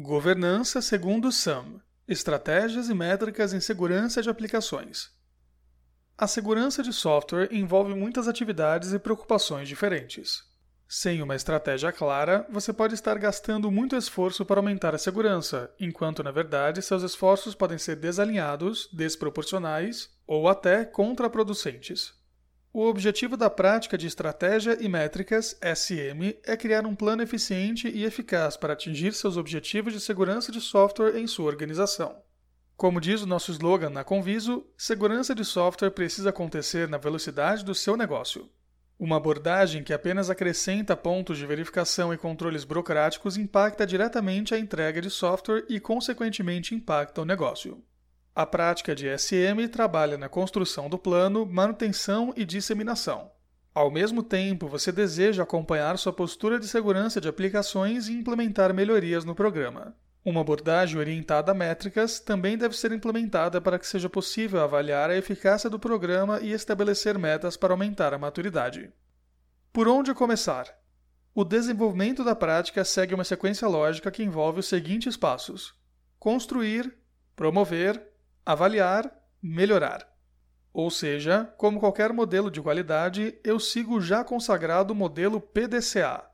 Governança segundo SAM Estratégias e métricas em segurança de aplicações. A segurança de software envolve muitas atividades e preocupações diferentes. Sem uma estratégia clara, você pode estar gastando muito esforço para aumentar a segurança, enquanto na verdade seus esforços podem ser desalinhados, desproporcionais ou até contraproducentes. O objetivo da prática de estratégia e métricas, SM, é criar um plano eficiente e eficaz para atingir seus objetivos de segurança de software em sua organização. Como diz o nosso slogan na Conviso, segurança de software precisa acontecer na velocidade do seu negócio. Uma abordagem que apenas acrescenta pontos de verificação e controles burocráticos impacta diretamente a entrega de software e, consequentemente, impacta o negócio. A prática de SM trabalha na construção do plano, manutenção e disseminação. Ao mesmo tempo, você deseja acompanhar sua postura de segurança de aplicações e implementar melhorias no programa. Uma abordagem orientada a métricas também deve ser implementada para que seja possível avaliar a eficácia do programa e estabelecer metas para aumentar a maturidade. Por onde começar? O desenvolvimento da prática segue uma sequência lógica que envolve os seguintes passos: construir, promover, avaliar, melhorar. Ou seja, como qualquer modelo de qualidade, eu sigo o já consagrado modelo PDCA,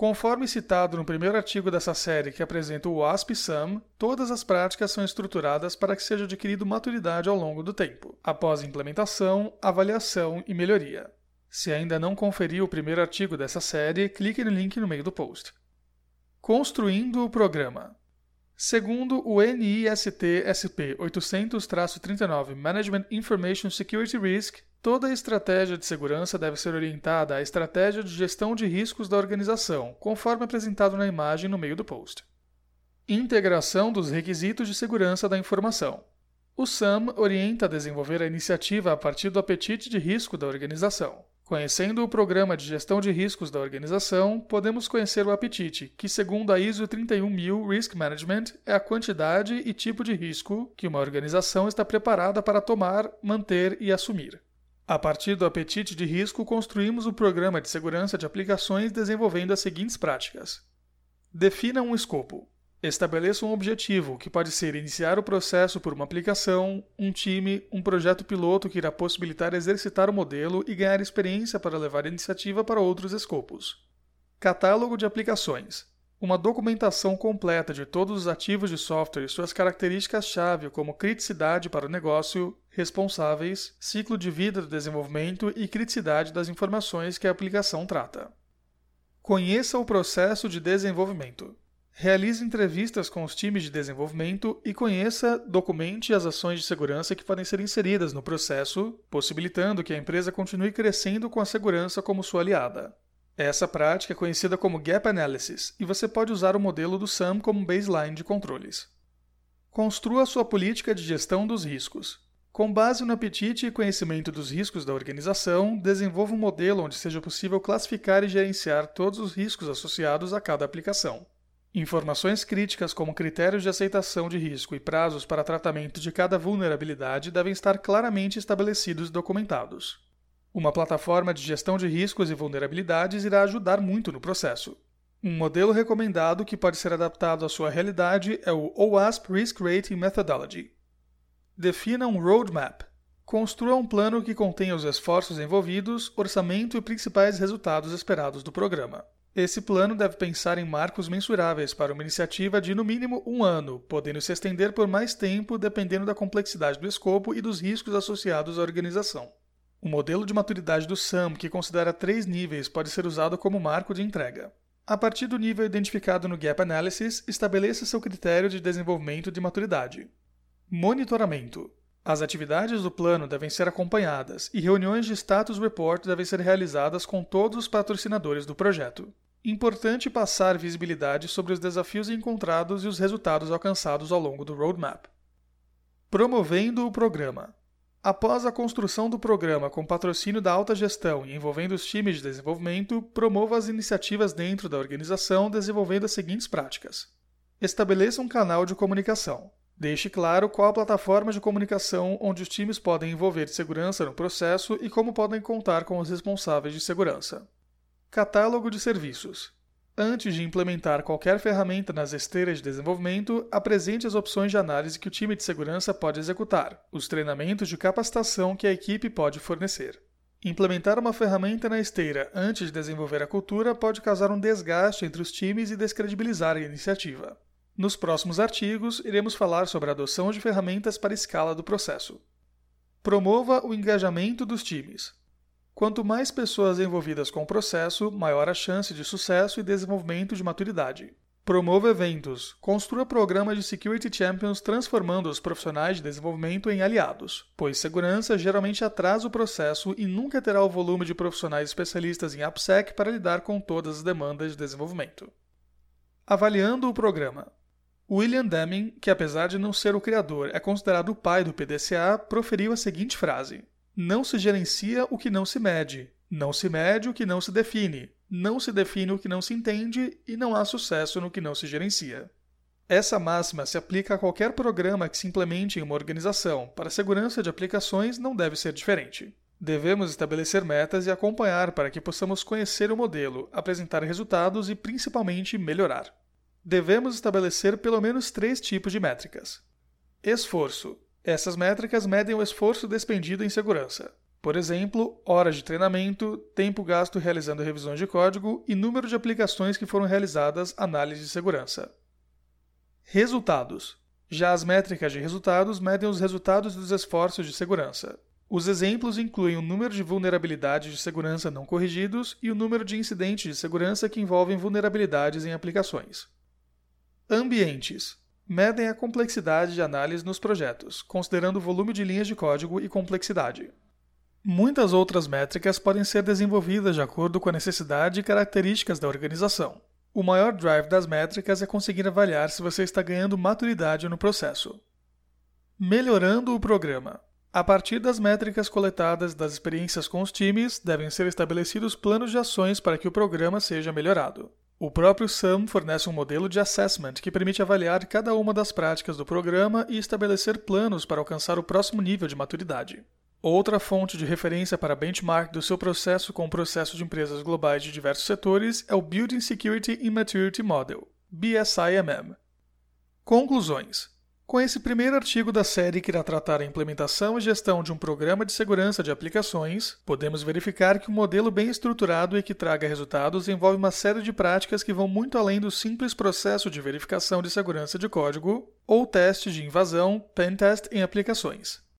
Conforme citado no primeiro artigo dessa série que apresenta o WASP-SAM, todas as práticas são estruturadas para que seja adquirido maturidade ao longo do tempo, após implementação, avaliação e melhoria. Se ainda não conferiu o primeiro artigo dessa série, clique no link no meio do post. Construindo o programa. Segundo o NIST SP 800-39 Management Information Security Risk, toda estratégia de segurança deve ser orientada à estratégia de gestão de riscos da organização, conforme apresentado na imagem no meio do post. Integração dos requisitos de segurança da informação. O SAM orienta a desenvolver a iniciativa a partir do apetite de risco da organização. Conhecendo o Programa de Gestão de Riscos da organização, podemos conhecer o apetite, que, segundo a ISO 31000 Risk Management, é a quantidade e tipo de risco que uma organização está preparada para tomar, manter e assumir. A partir do apetite de risco, construímos o programa de segurança de aplicações desenvolvendo as seguintes práticas. Defina um escopo. Estabeleça um objetivo, que pode ser iniciar o processo por uma aplicação, um time, um projeto piloto que irá possibilitar exercitar o modelo e ganhar experiência para levar a iniciativa para outros escopos. Catálogo de aplicações. Uma documentação completa de todos os ativos de software e suas características-chave, como criticidade para o negócio, responsáveis, ciclo de vida do desenvolvimento e criticidade das informações que a aplicação trata. Conheça o processo de desenvolvimento. Realize entrevistas com os times de desenvolvimento e conheça, documente as ações de segurança que podem ser inseridas no processo, possibilitando que a empresa continue crescendo com a segurança como sua aliada. Essa prática é conhecida como Gap Analysis e você pode usar o modelo do SAM como baseline de controles. Construa sua política de gestão dos riscos. Com base no apetite e conhecimento dos riscos da organização, desenvolva um modelo onde seja possível classificar e gerenciar todos os riscos associados a cada aplicação. Informações críticas como critérios de aceitação de risco e prazos para tratamento de cada vulnerabilidade devem estar claramente estabelecidos e documentados. Uma plataforma de gestão de riscos e vulnerabilidades irá ajudar muito no processo. Um modelo recomendado que pode ser adaptado à sua realidade é o OWASP Risk Rating Methodology. Defina um roadmap. Construa um plano que contenha os esforços envolvidos, orçamento e principais resultados esperados do programa. Esse plano deve pensar em marcos mensuráveis para uma iniciativa de no mínimo um ano, podendo se estender por mais tempo dependendo da complexidade do escopo e dos riscos associados à organização. O modelo de maturidade do SAM, que considera três níveis, pode ser usado como marco de entrega. A partir do nível identificado no Gap Analysis, estabeleça seu critério de desenvolvimento de maturidade. Monitoramento. As atividades do plano devem ser acompanhadas e reuniões de status report devem ser realizadas com todos os patrocinadores do projeto. Importante passar visibilidade sobre os desafios encontrados e os resultados alcançados ao longo do roadmap. Promovendo o programa. Após a construção do programa com patrocínio da alta gestão e envolvendo os times de desenvolvimento, promova as iniciativas dentro da organização desenvolvendo as seguintes práticas: estabeleça um canal de comunicação. Deixe claro qual a plataforma de comunicação onde os times podem envolver segurança no processo e como podem contar com os responsáveis de segurança. Catálogo de serviços. Antes de implementar qualquer ferramenta nas esteiras de desenvolvimento, apresente as opções de análise que o time de segurança pode executar, os treinamentos de capacitação que a equipe pode fornecer. Implementar uma ferramenta na esteira antes de desenvolver a cultura pode causar um desgaste entre os times e descredibilizar a iniciativa. Nos próximos artigos, iremos falar sobre a adoção de ferramentas para escala do processo. Promova o engajamento dos times. Quanto mais pessoas envolvidas com o processo, maior a chance de sucesso e desenvolvimento de maturidade. Promova eventos. Construa programas de Security Champions transformando os profissionais de desenvolvimento em aliados, pois segurança geralmente atrasa o processo e nunca terá o volume de profissionais especialistas em AppSec para lidar com todas as demandas de desenvolvimento. Avaliando o programa. William Deming, que apesar de não ser o criador, é considerado o pai do PDCA, proferiu a seguinte frase: não se gerencia o que não se mede. Não se mede o que não se define. Não se define o que não se entende e não há sucesso no que não se gerencia. Essa máxima se aplica a qualquer programa que se implemente em uma organização. Para a segurança de aplicações, não deve ser diferente. Devemos estabelecer metas e acompanhar para que possamos conhecer o modelo, apresentar resultados e, principalmente, melhorar. Devemos estabelecer pelo menos três tipos de métricas: esforço, essas métricas medem o esforço despendido em segurança. Por exemplo, horas de treinamento, tempo gasto realizando revisões de código e número de aplicações que foram realizadas análise de segurança. Resultados. Já as métricas de resultados medem os resultados dos esforços de segurança. Os exemplos incluem o número de vulnerabilidades de segurança não corrigidos e o número de incidentes de segurança que envolvem vulnerabilidades em aplicações. Ambientes medem a complexidade de análise nos projetos, considerando o volume de linhas de código e complexidade. Muitas outras métricas podem ser desenvolvidas de acordo com a necessidade e características da organização. O maior drive das métricas é conseguir avaliar se você está ganhando maturidade no processo. Melhorando o programa. A partir das métricas coletadas das experiências com os times, devem ser estabelecidos planos de ações para que o programa seja melhorado. O próprio SAM fornece um modelo de assessment que permite avaliar cada uma das práticas do programa e estabelecer planos para alcançar o próximo nível de maturidade. Outra fonte de referência para benchmark do seu processo com o processo de empresas globais de diversos setores é o Building Security in Maturity Model, BSIMM. Conclusões. Com esse primeiro artigo da série que irá tratar a implementação e gestão de um programa de segurança de aplicações, podemos verificar que um modelo bem estruturado e que traga resultados envolve uma série de práticas que vão muito além do simples processo de verificação de segurança de código ou teste de invasão, pentest em aplicações.